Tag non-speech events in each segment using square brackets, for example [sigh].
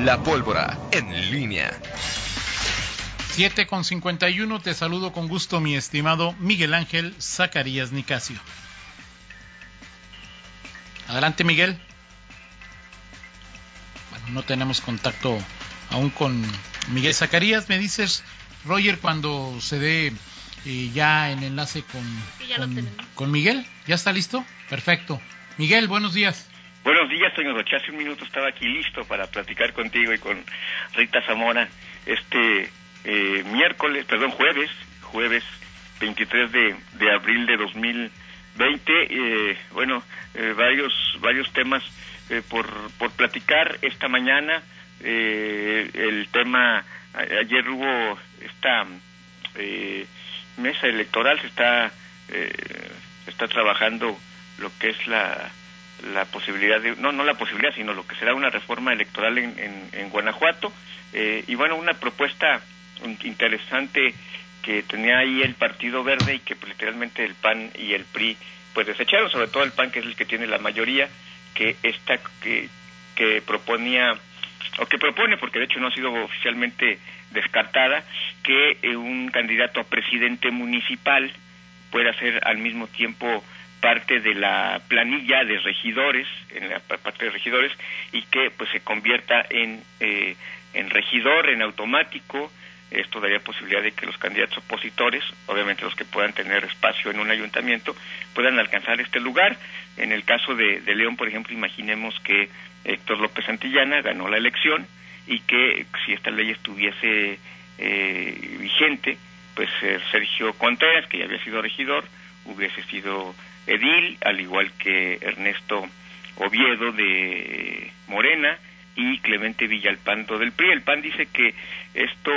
La pólvora en línea. 7 con 51, te saludo con gusto mi estimado Miguel Ángel Zacarías Nicasio. Adelante Miguel. Bueno, no tenemos contacto aún con Miguel Zacarías. Me dices, Roger, cuando se dé eh, ya el enlace con, con, Miguel. ¿Ya está listo? Perfecto. Miguel, buenos días. Buenos días, señor Rocha. Hace un minuto estaba aquí listo para platicar contigo y con Rita Zamora. Este eh, miércoles, perdón, jueves, jueves 23 de, de abril de 2020. Eh, bueno, eh, varios, varios temas eh, por, por platicar esta mañana. El tema, ayer hubo esta mesa electoral, se está, está trabajando lo que es la, la posibilidad de, no, no la posibilidad, sino lo que será una reforma electoral en, en, en Guanajuato. y bueno, una propuesta interesante que tenía ahí el Partido Verde y que pues, literalmente el PAN y el PRI pues desecharon, sobre todo el PAN que es el que tiene la mayoría, que esta que, que proponía o que propone, porque de hecho no ha sido oficialmente descartada, que eh, un candidato a presidente municipal pueda ser al mismo tiempo parte de la planilla de regidores, en la parte de regidores, y que pues se convierta en, eh, en regidor, en automático, esto daría posibilidad de que los candidatos opositores, obviamente los que puedan tener espacio en un ayuntamiento, puedan alcanzar este lugar. En el caso de, León, por ejemplo, imaginemos que Héctor López Santillana ganó la elección y que si esta ley estuviese eh, vigente, pues eh, Sergio Contreras, que ya había sido regidor, hubiese sido edil, al igual que Ernesto Oviedo de Morena y Clemente Villalpando del PRI. El PAN dice que esto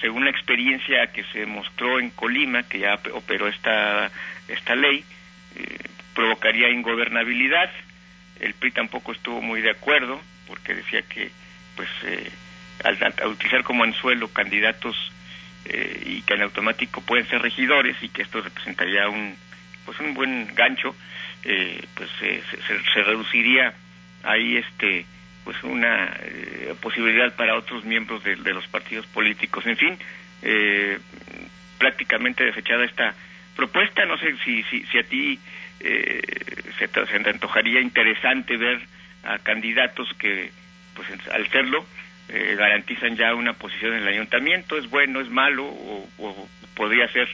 según la experiencia que se mostró en Colima, que ya operó esta, esta ley, eh, provocaría ingobernabilidad. El PRI tampoco estuvo muy de acuerdo, porque decía que, pues, eh, al, utilizar como anzuelo candidatos eh, y que en automático pueden ser regidores y que esto representaría un, pues, un buen gancho, pues se, se reduciría ahí este pues una eh, posibilidad para otros miembros de, los partidos políticos. En fin, eh, prácticamente desechada esta propuesta. No sé si, si, si a ti eh, se, te, antojaría interesante ver a candidatos que, pues al serlo, garantizan ya una posición en el ayuntamiento. ¿Es bueno, es malo o, podría ser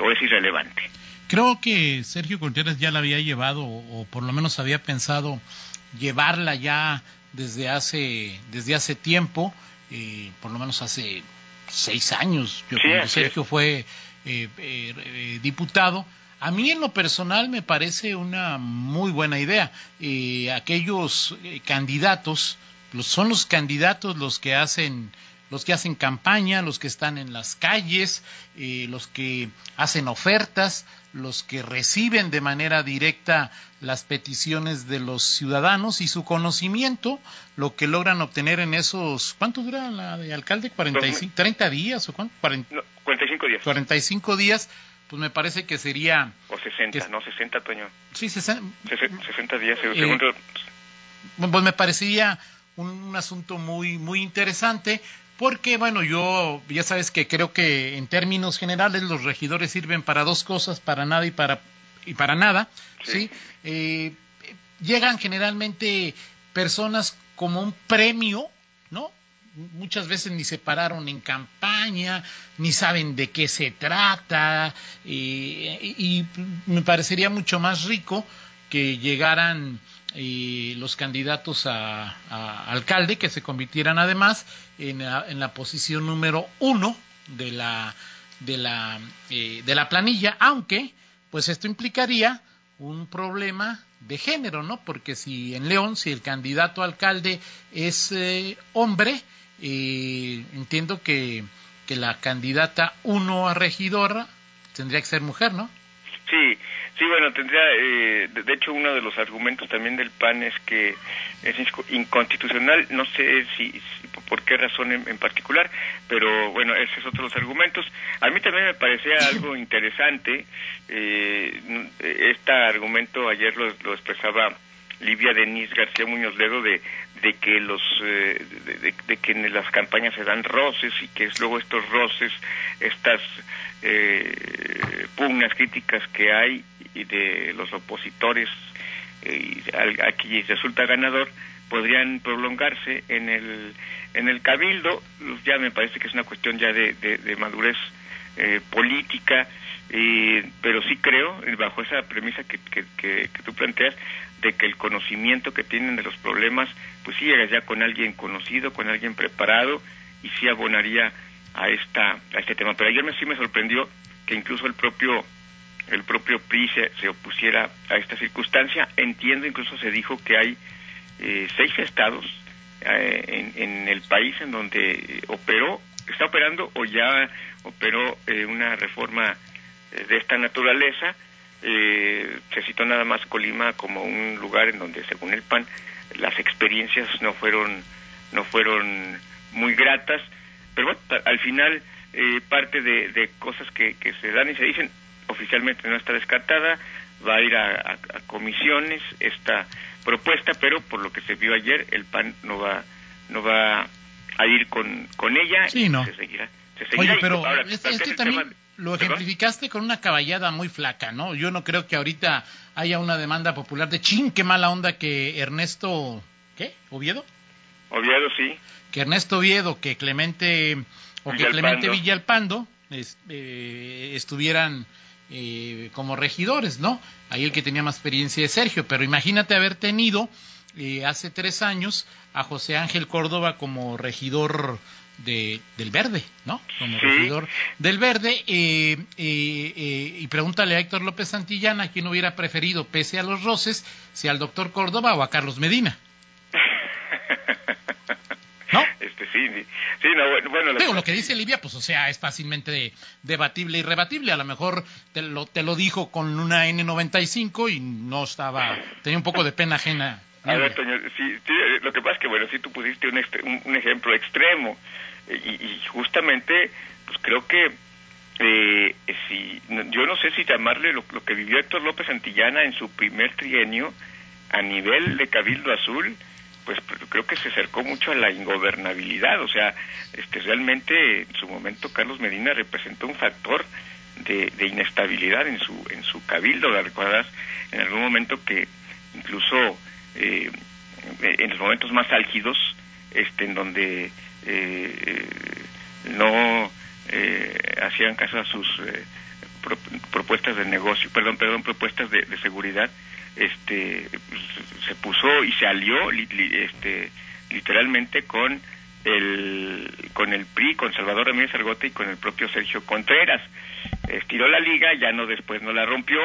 o es irrelevante? Creo que Sergio Contreras ya la había llevado o por lo menos había pensado llevarla ya desde hace, desde hace tiempo, eh, por lo menos hace seis años, yo cuando Sergio fue eh, eh, diputado. A mí en lo personal me parece una muy buena idea. aquellos candidatos, son los candidatos los que hacen los que hacen campaña, los que están en las calles, los que hacen ofertas, los que reciben de manera directa las peticiones de los ciudadanos y su conocimiento, lo que logran obtener en esos, ¿cuánto dura la de alcalde? 45, 30 días o cuánto? 45 días. 45 días, pues me parece que sería... O 60, no, 60, Toño. Sí, 60, 60 días, eh, Pues me parecería un, un asunto muy, muy interesante porque bueno, yo ya sabes que creo que en términos generales los regidores sirven para dos cosas, para nada y para y para nada, ¿sí? Eh, llegan generalmente personas como un premio, ¿no? Muchas veces ni se pararon en campaña, ni saben de qué se trata, eh, y me parecería mucho más rico que llegaran y los candidatos a, alcalde que se convirtieran además en la, posición número uno de la de la eh, de la planilla aunque pues esto implicaría un problema de género no porque si en León si el candidato a alcalde es eh, hombre eh, entiendo que que la candidata uno a regidora tendría que ser mujer no sí Sí, bueno, tendría, eh, de hecho, uno de los argumentos también del PAN es que es inconstitucional, no sé si, por qué razón en, particular, pero bueno, ese es otro de los argumentos. A mí también me parecía [laughs] algo interesante, eh, este argumento ayer lo, expresaba Livia Denise García Muñoz Ledo de, de que los eh, de, que en las campañas se dan roces y que luego estos roces estas eh, pugnas críticas que hay y de los opositores eh, y aquí resulta ganador podrían prolongarse en el en el cabildo. Ya me parece que es una cuestión ya de, madurez eh, política pero sí creo bajo esa premisa que, que, que, tú planteas de que el conocimiento que tienen de los problemas pues sí llega ya con alguien conocido con alguien preparado y sí abonaría a esta a este tema pero ayer me, sí me sorprendió que incluso el propio el propio PRI se, opusiera a esta circunstancia. Entiendo, incluso se dijo que hay eh, seis estados eh, en, el país en donde operó, está operando o ya operó eh, una reforma de esta naturaleza. Se citó nada más Colima como un lugar en donde, según el PAN, las experiencias no fueron no fueron muy gratas, pero bueno, al final parte de, de cosas que, que se dan y se dicen oficialmente no está descartada, va a ir a, comisiones esta propuesta, pero por lo que se vio ayer, el PAN no va no va a ir con, con ella sí, no. se seguirá. Oye, pero este, también lo ejemplificaste con una caballada muy flaca, ¿no? Yo no creo que ahorita haya una demanda popular de chin, qué mala onda que Ernesto, ¿qué? ¿Oviedo? Oviedo, sí. Que Ernesto Oviedo, que Clemente, o que Clemente Villalpando eh, estuvieran eh, como regidores, ¿no? Ahí el que tenía más experiencia es Sergio, pero imagínate haber tenido eh, hace tres años a José Ángel Córdoba como regidor de, del Verde, ¿no? Como regidor del Verde. Eh, y pregúntale a Héctor López Santillana quién hubiera preferido, pese a los roces, si al doctor Córdoba o a Carlos Medina. [laughs] ¿No? Este, sí, sí, no, bueno, lo que dice Livia, pues, o sea, es fácilmente debatible y rebatible. A lo mejor te lo, te lo dijo con una N95 y no estaba, tenía un poco de pena ajena. A ver, Toño, sí, lo que pasa es que, bueno, sí tú pusiste un, un, ejemplo extremo y, y, justamente, pues creo que eh, si, yo no sé si llamarle lo, que vivió Héctor López Antillana en su primer trienio a nivel de Cabildo Azul, pues creo que se acercó mucho a la ingobernabilidad, o sea, este realmente en su momento Carlos Medina representó un factor de, inestabilidad en su en su cabildo, ¿la recuerdas? En algún momento que incluso eh, en los momentos más álgidos, este en donde eh, no eh, hacían caso a sus propuestas de negocio, perdón, perdón, propuestas de seguridad, este se puso y se alió este literalmente con el con el PRI, con Salvador Ramírez Argote y con el propio Sergio Contreras. Estiró la liga, ya no después no la rompió,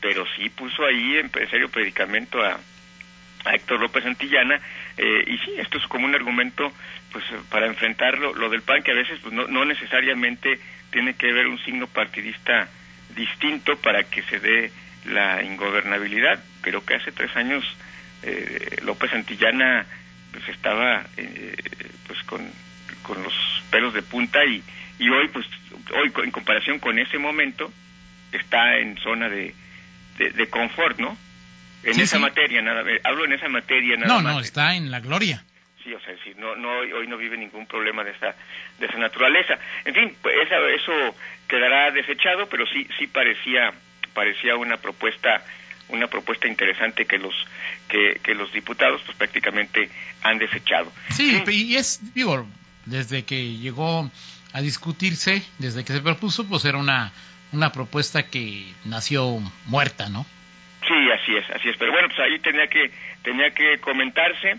pero sí puso ahí en serio predicamento a, a Héctor López Antillana eh, y sí, esto es como un argumento pues para enfrentarlo lo del PAN que a veces pues, no, no necesariamente tiene que haber un signo partidista distinto para que se dé la ingobernabilidad. Creo que hace tres años eh, López Antillana pues estaba eh, pues con, con los pelos de punta y, y hoy pues hoy en comparación con ese momento está en zona de, de, confort, ¿no? En esa materia, nada, hablo en esa materia nada no, más. No, está en la gloria. Sí, o sea, si no, no, hoy no vive ningún problema de esa, de esa naturaleza. En fin, pues eso quedará desechado, pero sí, sí parecía parecía una propuesta una propuesta interesante que los que, que los diputados pues prácticamente han desechado. Sí, y es digo desde que llegó a discutirse, desde que se propuso, pues era una una propuesta que nació muerta, ¿no? Sí, así es, así es. Pero bueno, pues ahí tenía que tenía que comentarse,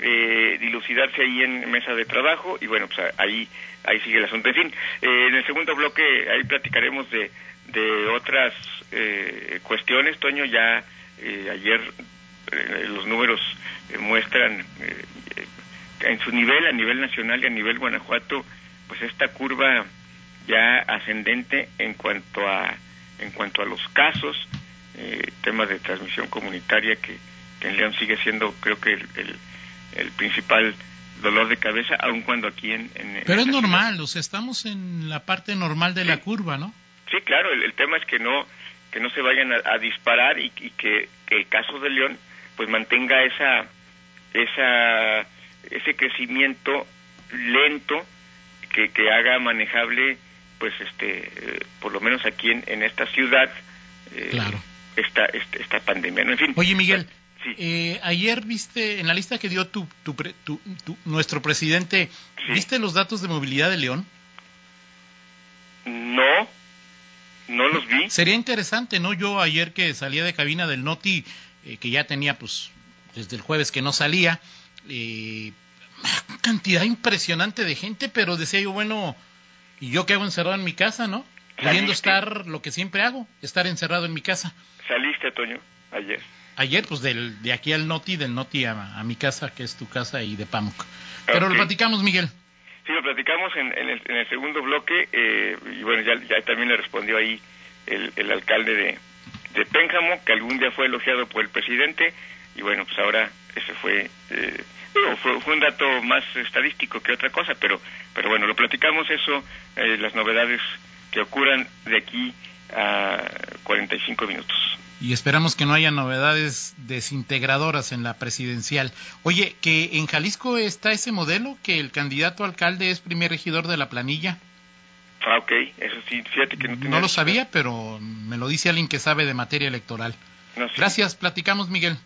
eh, dilucidarse ahí en mesa de trabajo y bueno, pues ahí ahí sigue el asunto. En fin, eh, en el segundo bloque ahí platicaremos de de otras eh, cuestiones, Toño, ya eh, ayer eh, los números muestran en su nivel, a nivel nacional y a nivel Guanajuato, pues esta curva ya ascendente en cuanto a en cuanto a los casos, temas de transmisión comunitaria que, en León sigue siendo, creo que el, el, principal dolor de cabeza, aun cuando aquí en... Pero es normal, o sea, estamos en la parte normal de la curva, ¿no? Sí, claro, el, tema es que no que no se vayan a, disparar y, que, el caso de León pues mantenga esa, esa, ese crecimiento lento que, que haga manejable, pues este, eh, por lo menos aquí en, en esta ciudad, eh, Claro. Esta, esta, esta pandemia. ¿no? En fin, Oye, Miguel, Sí. eh, ayer viste, en la lista que dio tu, tu pre- tu- tu- nuestro presidente, Sí. ¿viste los datos de movilidad de León? no, no los vi. Sería interesante, ¿no? Yo ayer que salía de cabina del Noti, eh, que ya tenía, pues, desde el jueves que no salía, eh, una [laughs] cantidad impresionante de gente, pero decía yo, bueno, ¿y yo qué hago encerrado en mi casa, no? Pudiendo estar lo que siempre hago, estar encerrado en mi casa. Saliste, Toño, ayer. Ayer, pues, del, de aquí al Noti, del Noti a, a mi casa, que es tu casa, y de Pamuc. Pero Ok. lo platicamos, Miguel. Sí, lo platicamos en, en el, en el segundo bloque eh, y bueno, ya, ya también le respondió ahí el, el alcalde de, de Pénjamo, que algún día fue elogiado por el presidente y bueno, pues ahora ese fue, eh, digo, fue, fue un dato más estadístico que otra cosa, pero, pero bueno, lo platicamos eso, eh, las novedades que ocurran de aquí a 45 minutos. Y esperamos que no haya novedades desintegradoras en la presidencial. Oye, que en Jalisco está ese modelo, que el candidato alcalde es primer regidor de la planilla. Ah, ok, eso sí, fíjate que no tenía... No lo sabía, pero me lo dice alguien que sabe de materia electoral. No, sí, Gracias, platicamos, Miguel.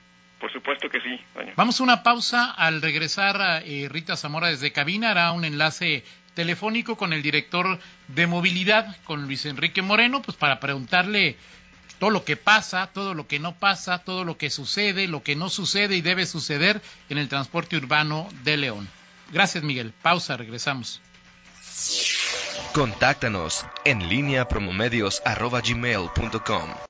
Por supuesto que sí, doña. Vamos a una pausa. Al regresar, a, eh, Rita Zamora desde cabina hará un enlace telefónico con el director de movilidad, con Luis Enrique Moreno, pues para preguntarle todo lo que pasa, todo lo que no pasa, todo lo que sucede, lo que no sucede y debe suceder en el transporte urbano de León. Gracias, Miguel. Pausa, regresamos. Contáctanos en línea promomedios